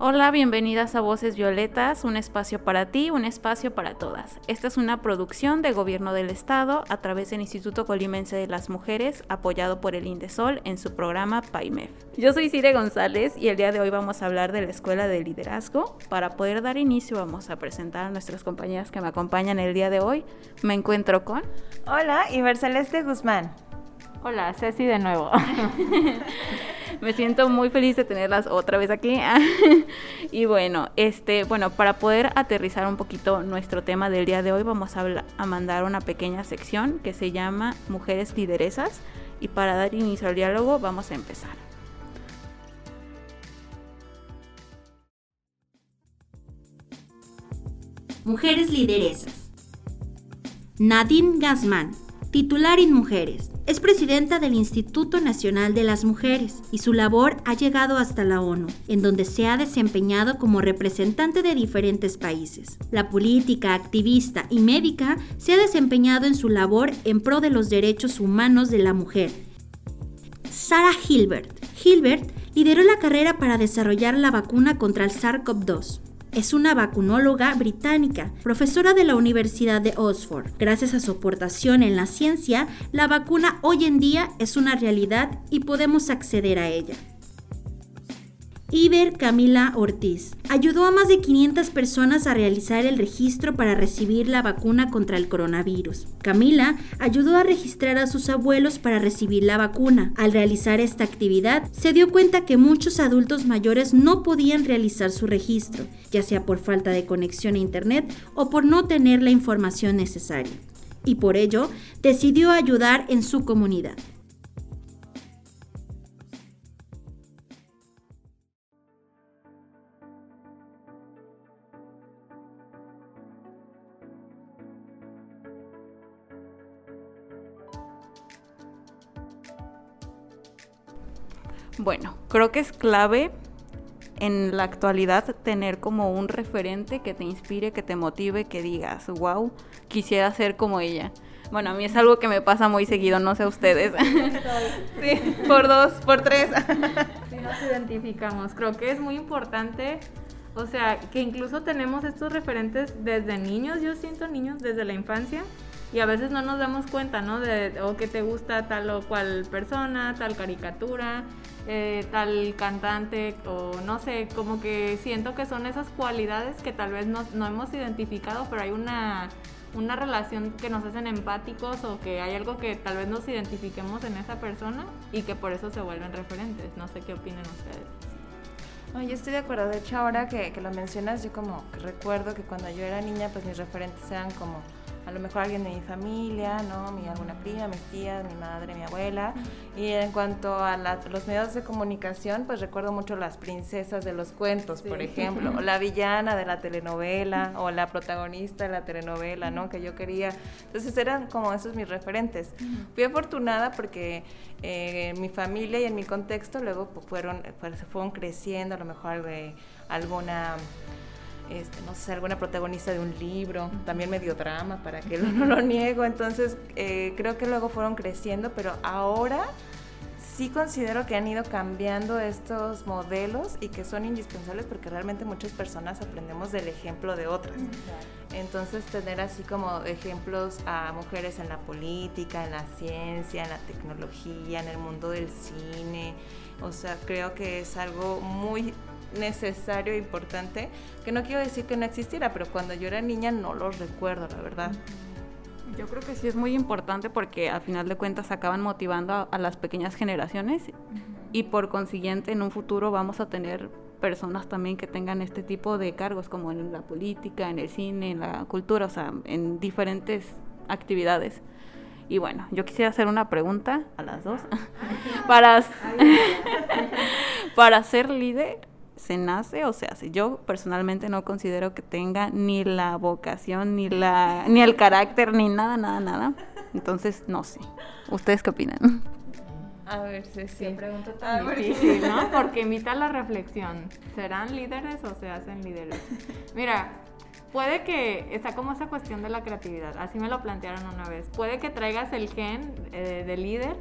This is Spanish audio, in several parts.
Hola, bienvenidas a Voces Violetas, un espacio para ti, un espacio para todas. Esta es una producción de Gobierno del Estado a través del Instituto Colimense de las Mujeres, apoyado por el INDESOL en su programa PAIMEF. Yo soy Cire González y el día de hoy vamos a hablar de la Escuela de Liderazgo. Para poder dar inicio vamos a presentar a nuestras compañeras que me acompañan el día de hoy. Me encuentro con... Hola, Iber Celeste Guzmán. Hola, Ceci de nuevo. Me siento muy feliz de tenerlas otra vez aquí. y bueno, este, bueno, para poder aterrizar un poquito nuestro tema del día de hoy, vamos a, a mandar una pequeña sección que se llama Mujeres Lideresas. Y para dar inicio al diálogo, vamos a empezar. Mujeres Lideresas. Nadine Gazman, titular en Mujeres. Es presidenta del Instituto Nacional de las Mujeres y su labor ha llegado hasta la ONU, en donde se ha desempeñado como representante de diferentes países. La política, activista y médica se ha desempeñado en su labor en pro de los derechos humanos de la mujer. Sarah Hilbert. Hilbert lideró la carrera para desarrollar la vacuna contra el SARS-CoV-2 es una vacunóloga británica, profesora de la Universidad de Oxford. Gracias a su aportación en la ciencia, la vacuna hoy en día es una realidad y podemos acceder a ella. Iber Camila Ortiz ayudó a más de 500 personas a realizar el registro para recibir la vacuna contra el coronavirus. Camila ayudó a registrar a sus abuelos para recibir la vacuna. Al realizar esta actividad, se dio cuenta que muchos adultos mayores no podían realizar su registro, ya sea por falta de conexión a Internet o por no tener la información necesaria. Y por ello, decidió ayudar en su comunidad. Bueno, creo que es clave en la actualidad tener como un referente que te inspire, que te motive, que digas, wow, quisiera ser como ella. Bueno, a mí es algo que me pasa muy seguido, no sé a ustedes. sí, por dos, por tres. sí, nos identificamos. Creo que es muy importante, o sea, que incluso tenemos estos referentes desde niños, yo siento niños desde la infancia, y a veces no nos damos cuenta, ¿no? De o que te gusta tal o cual persona, tal caricatura, eh, tal cantante o no sé, como que siento que son esas cualidades que tal vez no, no hemos identificado, pero hay una, una relación que nos hacen empáticos o que hay algo que tal vez nos identifiquemos en esa persona y que por eso se vuelven referentes. No sé qué opinan ustedes. Yo estoy de acuerdo. De hecho, ahora que, que lo mencionas, yo como recuerdo que cuando yo era niña, pues mis referentes eran como a lo mejor alguien de mi familia, ¿no? Mi, alguna prima, mis tías, mi madre, mi abuela. Y en cuanto a los medios de comunicación, pues recuerdo mucho las princesas de los cuentos, por ejemplo, o la villana de la telenovela, o la protagonista de la telenovela, ¿no? Que yo quería. Entonces eran como esos mis referentes. Fui afortunada porque eh, en mi familia y en mi contexto luego pues, fueron, pues, fueron creciendo, a lo mejor de alguna este, no sé, alguna protagonista de un libro, también medio drama, para que no lo niego. Entonces, eh, creo que luego fueron creciendo, pero ahora sí considero que han ido cambiando estos modelos y que son indispensables porque realmente muchas personas aprendemos del ejemplo de otras. Entonces, tener así como ejemplos a mujeres en la política, en la ciencia, en la tecnología, en el mundo del cine, o sea, creo que es algo muy necesario e importante, que no quiero decir que no existiera, pero cuando yo era niña no lo recuerdo, la verdad. Yo creo que sí es muy importante porque al final de cuentas acaban motivando a, las pequeñas generaciones y por consiguiente en un futuro vamos a tener personas también que tengan este tipo de cargos como en la política, en el cine, en la cultura, o sea, en diferentes actividades. Y bueno, yo quisiera hacer una pregunta a las dos. para, para ser líder, ¿Se nace o se hace? Yo personalmente no considero que tenga ni la vocación, ni la, ni el carácter, ni nada, nada, nada. Entonces, no sé. ¿Ustedes qué opinan? A ver, sí, sí. Qué pregunta tan difícil, ¿no? Porque invita a la reflexión. ¿Serán líderes o se hacen líderes? Mira, puede que está como esa cuestión de la creatividad. Así me lo plantearon una vez. Puede que traigas el gen eh, de líder,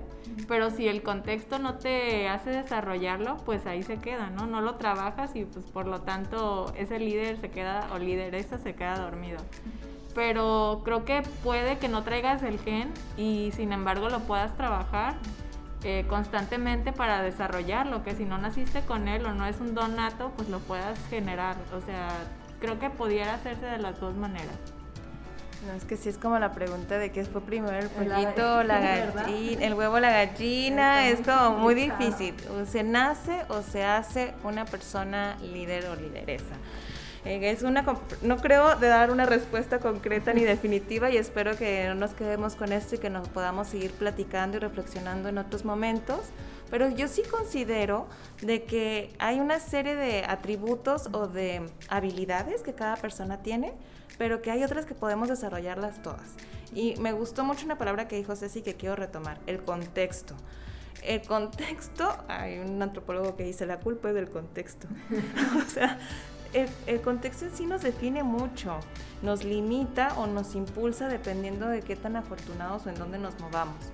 pero si el contexto no te hace desarrollarlo, pues ahí se queda, ¿no? No lo trabajas y pues por lo tanto ese líder se queda o lideresa se queda dormido pero creo que puede que no traigas el gen y sin embargo lo puedas trabajar eh, constantemente para desarrollarlo, que si no naciste con él o no es un don nato, pues lo puedas generar. O sea, creo que pudiera hacerse de las dos maneras. No, es que sí es como la pregunta de qué fue primero el pollito, la gallina, el huevo, la gallina, es como muy difícil. O se nace o se hace una persona líder o lideresa. Eh, es una, no creo de dar una respuesta concreta ni definitiva y espero que no nos quedemos con esto y que nos podamos seguir platicando y reflexionando en otros momentos. Pero yo sí considero de que hay una serie de atributos o de habilidades que cada persona tiene, pero que hay otras que podemos desarrollarlas todas. Y me gustó mucho una palabra que dijo Ceci que quiero retomar, el contexto el contexto, hay un antropólogo que dice la culpa es del contexto. o sea, el, contexto en sí nos define mucho, nos limita o nos impulsa dependiendo de qué tan afortunados o en dónde nos movamos.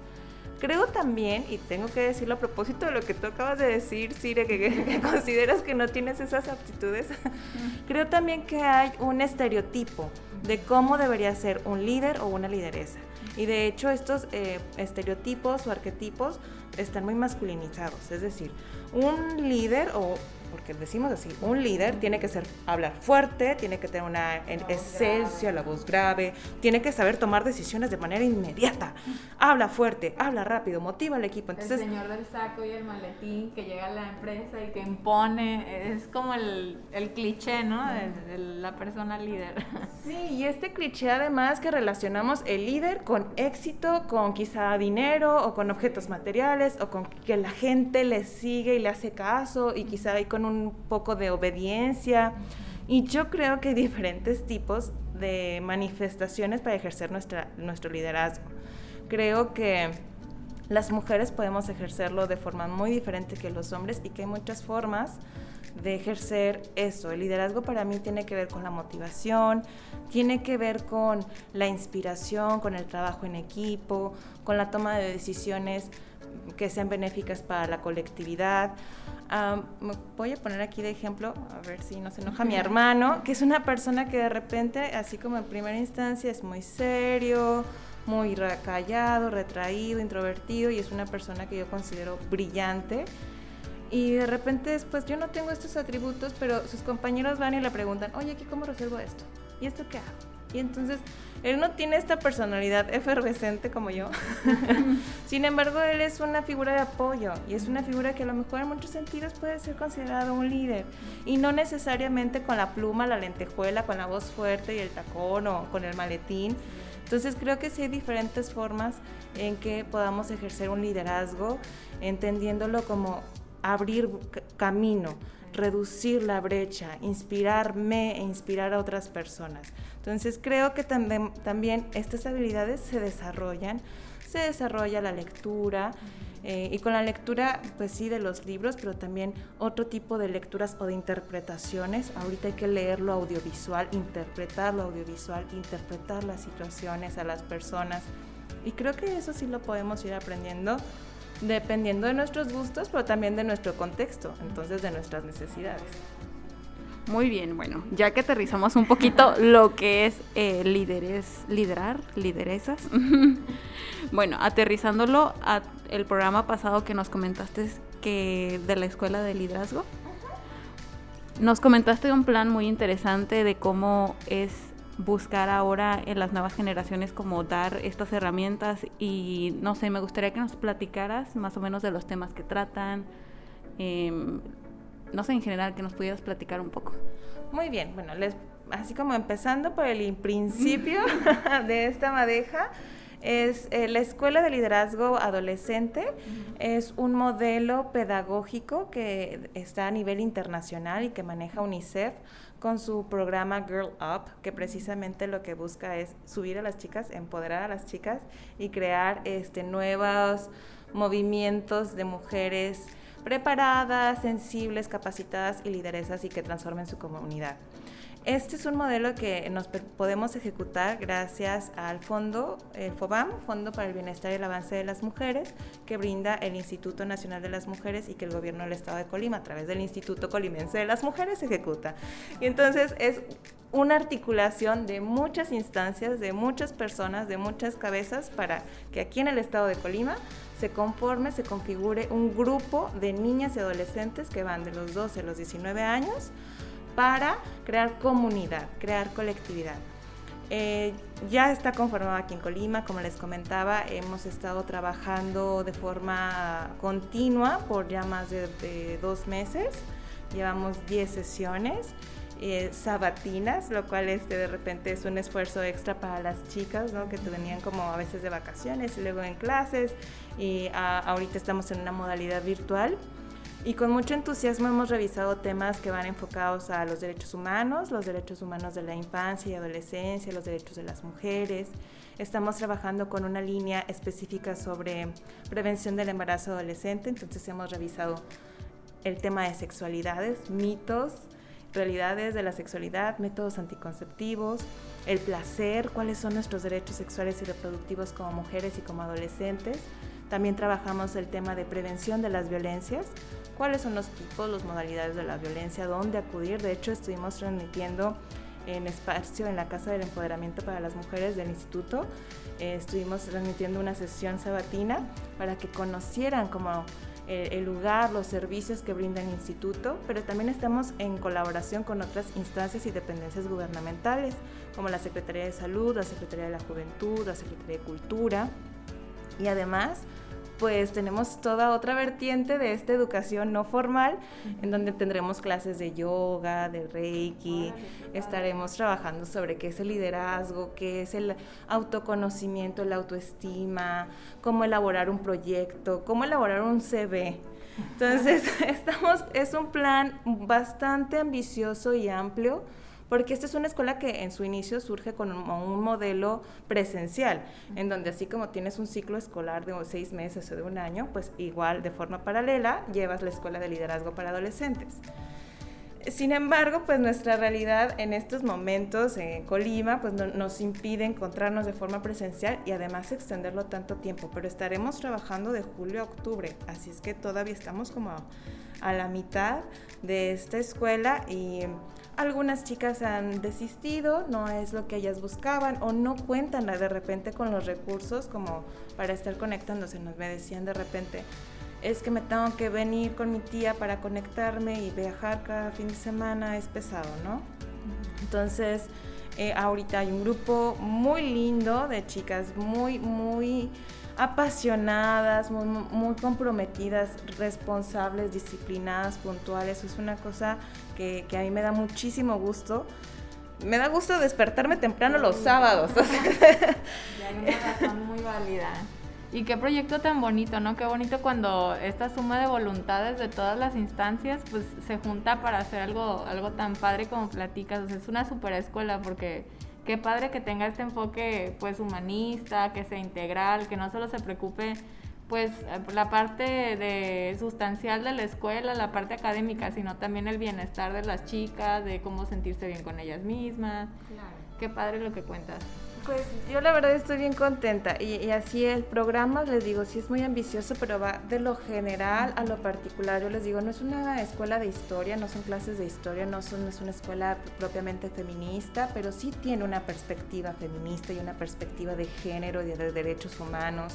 Creo también, y tengo que decirlo a propósito de lo que tú acabas de decir, Sire, que, consideras que no tienes esas aptitudes, creo también que hay un estereotipo de cómo debería ser un líder o una lideresa. Y de hecho estos eh, estereotipos o arquetipos están muy masculinizados, es decir, un líder o porque decimos así, un líder tiene que ser, hablar fuerte, tiene que tener una esencia, la voz grave, tiene que saber tomar decisiones de manera inmediata. Habla fuerte, habla rápido, motiva al equipo. Entonces, el señor del saco y el maletín que llega a la empresa y que impone, es como el, el cliché, ¿no? De, la persona líder. Sí, y este cliché además que relacionamos el líder con éxito, con quizá dinero o con objetos materiales o con que la gente le sigue y le hace caso y quizá hay con un poco de obediencia. Y yo creo que hay diferentes tipos de manifestaciones para ejercer nuestra, nuestro liderazgo. Creo que las mujeres podemos ejercerlo de forma muy diferente que los hombres y que hay muchas formas de ejercer eso. El liderazgo para mí tiene que ver con la motivación, tiene que ver con la inspiración, con el trabajo en equipo, con la toma de decisiones que sean benéficas para la colectividad voy a poner aquí de ejemplo, a ver si no se enoja mi hermano, que es una persona que de repente, así como en primera instancia, es muy serio, muy callado, retraído, introvertido y es una persona que yo considero brillante. Y de repente después yo no tengo estos atributos, pero sus compañeros van y le preguntan, oye, ¿aquí cómo resuelvo esto? ¿Y esto qué hago? Y entonces él no tiene esta personalidad efervescente como yo. Sin embargo, él es una figura de apoyo y es una figura que a lo mejor en muchos sentidos puede ser considerado un líder. Y no necesariamente con la pluma, la lentejuela, con la voz fuerte y el tacón o con el maletín. Entonces creo que sí hay diferentes formas en que podamos ejercer un liderazgo, entendiéndolo como abrir camino, reducir la brecha, inspirarme e inspirar a otras personas. Entonces creo que también, también estas habilidades se desarrollan, se desarrolla la lectura. Eh, y con la lectura, pues sí, de los libros, pero también otro tipo de lecturas o de interpretaciones. Ahorita hay que leer lo audiovisual, interpretar lo audiovisual, interpretar las situaciones a las personas. Y creo que eso sí lo podemos ir aprendiendo dependiendo de nuestros gustos, pero también de nuestro contexto, entonces de nuestras necesidades. Muy bien, bueno, ya que aterrizamos un poquito lo que es eh, líderes, liderar, lideresas. bueno, aterrizándolo a el programa pasado que nos comentaste que de la escuela de liderazgo. Nos comentaste un plan muy interesante de cómo es buscar ahora en las nuevas generaciones como dar estas herramientas y no sé, me gustaría que nos platicaras más o menos de los temas que tratan, eh, no sé, en general, que nos pudieras platicar un poco. Muy bien, bueno, les, así como empezando por el principio de esta madeja, Es eh, la Escuela de Liderazgo Adolescente, es un modelo pedagógico que está a nivel internacional y que maneja UNICEF con su programa Girl Up, que precisamente lo que busca es subir a las chicas, empoderar a las chicas y crear este, nuevos movimientos de mujeres preparadas, sensibles, capacitadas y lideresas y que transformen su comunidad. Este es un modelo que nos podemos ejecutar gracias al fondo, el FOBAM, Fondo para el Bienestar y el Avance de las Mujeres, que brinda el Instituto Nacional de las Mujeres y que el gobierno del Estado de Colima, a través del Instituto Colimense de las Mujeres, ejecuta. Y entonces es una articulación de muchas instancias, de muchas personas, de muchas cabezas, para que aquí en el Estado de Colima se conforme, se configure un grupo de niñas y adolescentes que van de los 12 a los 19 años para crear comunidad, crear colectividad. Eh, ya está conformado aquí en Colima, como les comentaba, hemos estado trabajando de forma continua por ya más de, dos meses, llevamos 10 sesiones. Eh, sabatinas, lo cual este, de repente es un esfuerzo extra para las chicas, ¿no? que venían como a veces de vacaciones y luego en clases y ahorita estamos en una modalidad virtual y con mucho entusiasmo hemos revisado temas que van enfocados a los derechos humanos, los derechos humanos de la infancia y adolescencia, los derechos de las mujeres. Estamos trabajando con una línea específica sobre prevención del embarazo adolescente, entonces hemos revisado el tema de sexualidades, mitos, realidades de la sexualidad, métodos anticonceptivos, el placer, cuáles son nuestros derechos sexuales y reproductivos como mujeres y como adolescentes. También trabajamos el tema de prevención de las violencias, cuáles son los tipos, las modalidades de la violencia, dónde acudir. De hecho, estuvimos transmitiendo en espacio en la Casa del Empoderamiento para las Mujeres del Instituto. Eh, estuvimos transmitiendo una sesión sabatina para que conocieran como eh, el lugar, los servicios que brinda el instituto, pero también estamos en colaboración con otras instancias y dependencias gubernamentales, como la Secretaría de Salud, la Secretaría de la Juventud, la Secretaría de Cultura, y además pues tenemos toda otra vertiente de esta educación no formal, en donde tendremos clases de yoga, de reiki, estaremos trabajando sobre qué es el liderazgo, qué es el autoconocimiento, la autoestima, cómo elaborar un proyecto, cómo elaborar un CV. Entonces, estamos, es un plan bastante ambicioso y amplio porque esta es una escuela que en su inicio surge con un, modelo presencial, en donde así como tienes un ciclo escolar de seis meses o de un año, pues igual de forma paralela llevas la escuela de liderazgo para adolescentes. Sin embargo, pues nuestra realidad en estos momentos en Colima pues nos impide encontrarnos de forma presencial y además extenderlo tanto tiempo, pero estaremos trabajando de julio a octubre, así es que todavía estamos como a la mitad de esta escuela y algunas chicas han desistido, no es lo que ellas buscaban o no cuentan de repente con los recursos como para estar conectándose. Nos me decían de repente, es que me tengo que venir con mi tía para conectarme y viajar cada fin de semana, es pesado, ¿no? Entonces, eh, ahorita hay un grupo muy lindo de chicas muy, muy apasionadas, muy, comprometidas, responsables, disciplinadas, puntuales. Es una cosa que, a mí me da muchísimo gusto. Me da gusto despertarme temprano los sábados. Y hay una razón muy válida. Y qué proyecto tan bonito, ¿no? Qué bonito cuando esta suma de voluntades de todas las instancias pues se junta para hacer algo, algo tan padre como platicas. es una super escuela porque qué padre que tenga este enfoque pues humanista, que sea integral, que no solo se preocupe pues la parte de sustancial de la escuela, la parte académica, sino también el bienestar de las chicas, de cómo sentirse bien con ellas mismas. Claro. Qué padre lo que cuentas. Pues yo la verdad estoy bien contenta y, así el programa, les digo, sí es muy ambicioso, pero va de lo general a lo particular. Yo les digo, no es una escuela de historia, no son clases de historia, no, son, es una escuela propiamente feminista, pero sí tiene una perspectiva feminista y una perspectiva de género y de, derechos humanos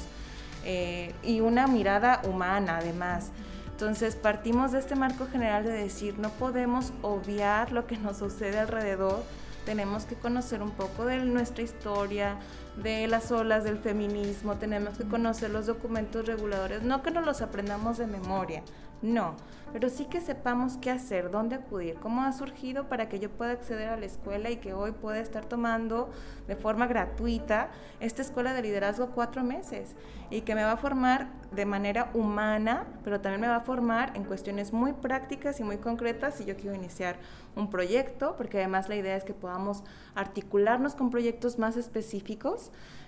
eh, y una mirada humana además. Entonces partimos de este marco general de decir, no podemos obviar lo que nos sucede alrededor tenemos que conocer un poco de nuestra historia, de las olas del feminismo, tenemos que conocer los documentos reguladores, no que nos los aprendamos de memoria, No, pero sí que sepamos qué hacer, dónde acudir, cómo ha surgido para que yo pueda acceder a la escuela y que hoy pueda estar tomando de forma gratuita esta escuela de liderazgo cuatro meses y que me va a formar de manera humana, pero también me va a formar en cuestiones muy prácticas y muy concretas si yo quiero iniciar un proyecto, porque además la idea es que podamos articularnos con proyectos más específicos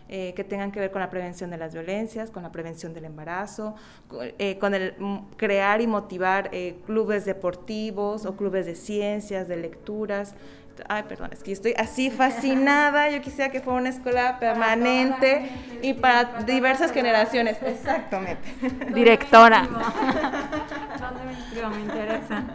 eh, que tengan que ver con la prevención de las violencias, con la prevención del embarazo, eh, con el crear y motivar eh, clubes deportivos o clubes de ciencias, de lecturas. Ay, perdón, es que yo estoy así fascinada. Yo quisiera que fuera una escuela permanente y para diversas generaciones. Exactamente. Directora. ¿Dónde me interesa.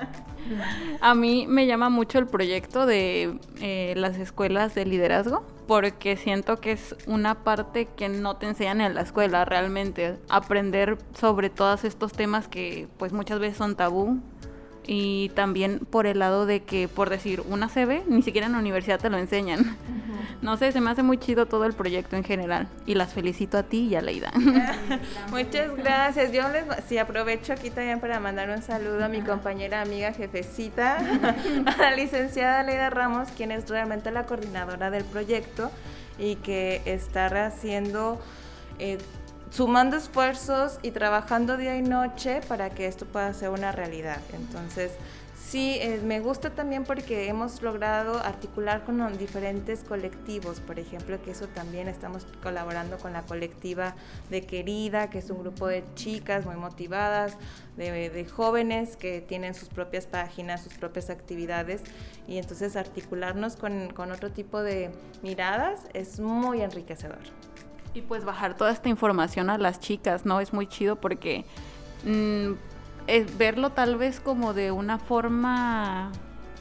A mí me llama mucho el proyecto de eh, las escuelas de liderazgo porque siento que es una parte que no te enseñan en la escuela realmente. Aprender sobre todos estos temas que pues muchas veces son tabú y también por el lado de que, por decir, una CB, ni siquiera en la universidad te lo enseñan. No sé, se me hace muy chido todo el proyecto en general y las felicito a ti y a Leida. Muchas gracias. Yo les sí aprovecho aquí también para mandar un saludo a mi compañera, amiga, jefecita, a la licenciada Leida Ramos, quien es realmente la coordinadora del proyecto y que está haciendo eh, sumando esfuerzos y trabajando día y noche para que esto pueda ser una realidad. Entonces, sí, eh, me gusta también porque hemos logrado articular con diferentes colectivos, por ejemplo, que eso también estamos colaborando con la colectiva de Querida, que es un grupo de chicas muy motivadas, de, jóvenes que tienen sus propias páginas, sus propias actividades, y entonces articularnos con, con otro tipo de miradas es muy enriquecedor. Y pues bajar toda esta información a las chicas, ¿no? Es muy chido porque mm, es verlo tal vez como de una forma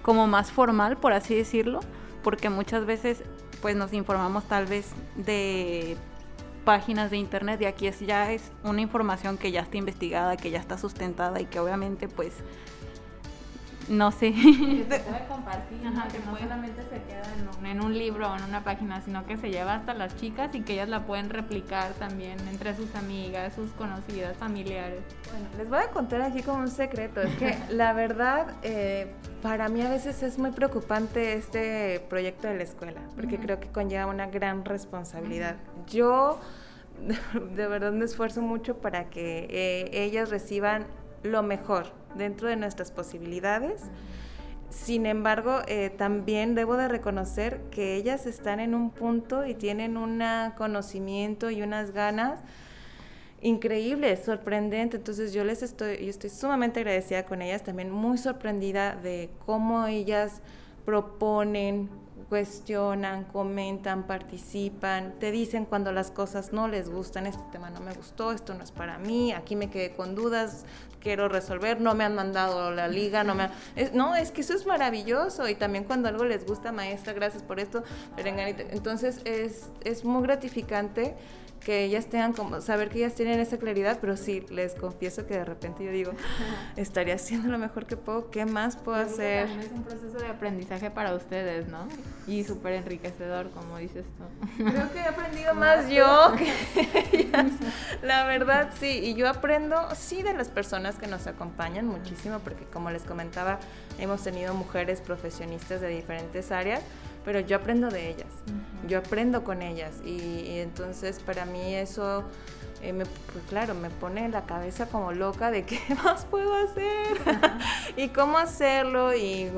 como más formal, por así decirlo, porque muchas veces pues nos informamos tal vez de páginas de internet y aquí es, ya es una información que ya está investigada, que ya está sustentada y que obviamente pues no sé. Que se puede compartir, que no solamente se queda en un, libro o en una página, sino que se lleva hasta las chicas y que ellas la pueden replicar también entre sus amigas, sus conocidas, familiares. Bueno, les voy a contar aquí como un secreto. Es que la verdad, eh, para mí a veces es muy preocupante este proyecto de la escuela, porque creo que conlleva una gran responsabilidad. Yo de verdad me esfuerzo mucho para que eh, ellas reciban lo mejor dentro de nuestras posibilidades. Sin embargo, eh, también debo de reconocer que ellas están en un punto y tienen un conocimiento y unas ganas increíbles, sorprendentes. Entonces yo les estoy, yo estoy sumamente agradecida con ellas, también muy sorprendida de cómo ellas proponen, cuestionan, comentan, participan, te dicen cuando las cosas no les gustan, este tema no me gustó, esto no es para mí, aquí me quedé con dudas, quiero resolver, no me han mandado la liga, no me no, es que eso es maravilloso y también cuando algo les gusta, maestra, gracias por esto, entonces es, es muy gratificante que ellas tengan como, saber que ellas tienen esa claridad, pero sí, les confieso que de repente yo digo, estaría haciendo lo mejor que puedo, ¿qué más puedo hacer? Es un proceso de aprendizaje para ustedes, ¿no? Y súper enriquecedor, como dices tú. Creo que he aprendido más yo que ellas, la verdad sí, y yo aprendo, sí, de las personas que nos acompañan muchísimo, porque como les comentaba, hemos tenido mujeres profesionistas de diferentes áreas, pero yo aprendo de ellas, yo aprendo con ellas. Y, entonces para mí eso, eh, me, pues claro, me pone la cabeza como loca de qué más puedo hacer. Y cómo hacerlo y,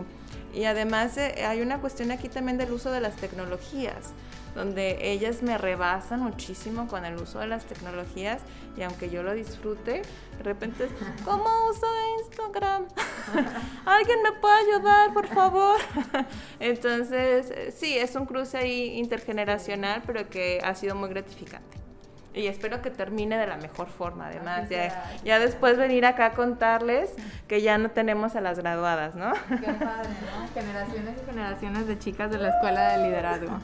y además eh, hay una cuestión aquí también del uso de las tecnologías donde ellas me rebasan muchísimo con el uso de las tecnologías y aunque yo lo disfrute, de repente es, ¿cómo uso Instagram? ¿Alguien me puede ayudar, por favor? Entonces, sí, es un cruce ahí intergeneracional, pero que ha sido muy gratificante. Y espero que termine de la mejor forma, además. Ya, ya, después venir acá a contarles que ya no tenemos a las graduadas, ¿no? Qué padre, ¿no? Generaciones y generaciones de chicas de la escuela de liderazgo.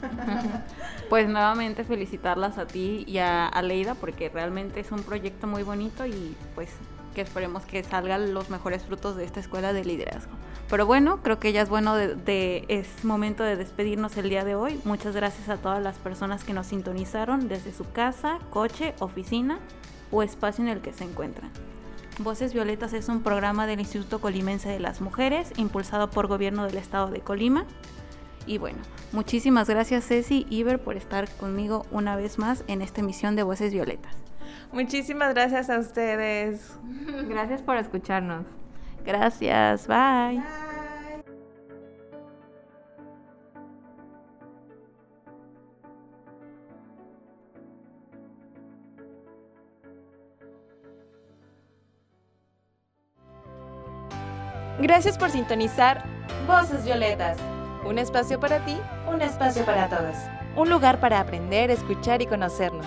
Pues nuevamente felicitarlas a ti y a, a Leida porque realmente es un proyecto muy bonito y pues que esperemos que salgan los mejores frutos de esta escuela de liderazgo. Pero bueno, creo que ya es bueno de, es momento de despedirnos el día de hoy. Muchas gracias a todas las personas que nos sintonizaron desde su casa, coche, oficina o espacio en el que se encuentran. Voces Violetas es un programa del Instituto Colimense de las Mujeres, impulsado por Gobierno del Estado de Colima. Y bueno, muchísimas gracias Ceci y Iber por estar conmigo una vez más en esta emisión de Voces Violetas. Muchísimas gracias a ustedes. Gracias por escucharnos. Gracias, bye. Gracias por sintonizar Voces Violetas. Un espacio para ti, un espacio para todos. Un lugar para aprender, escuchar y conocernos.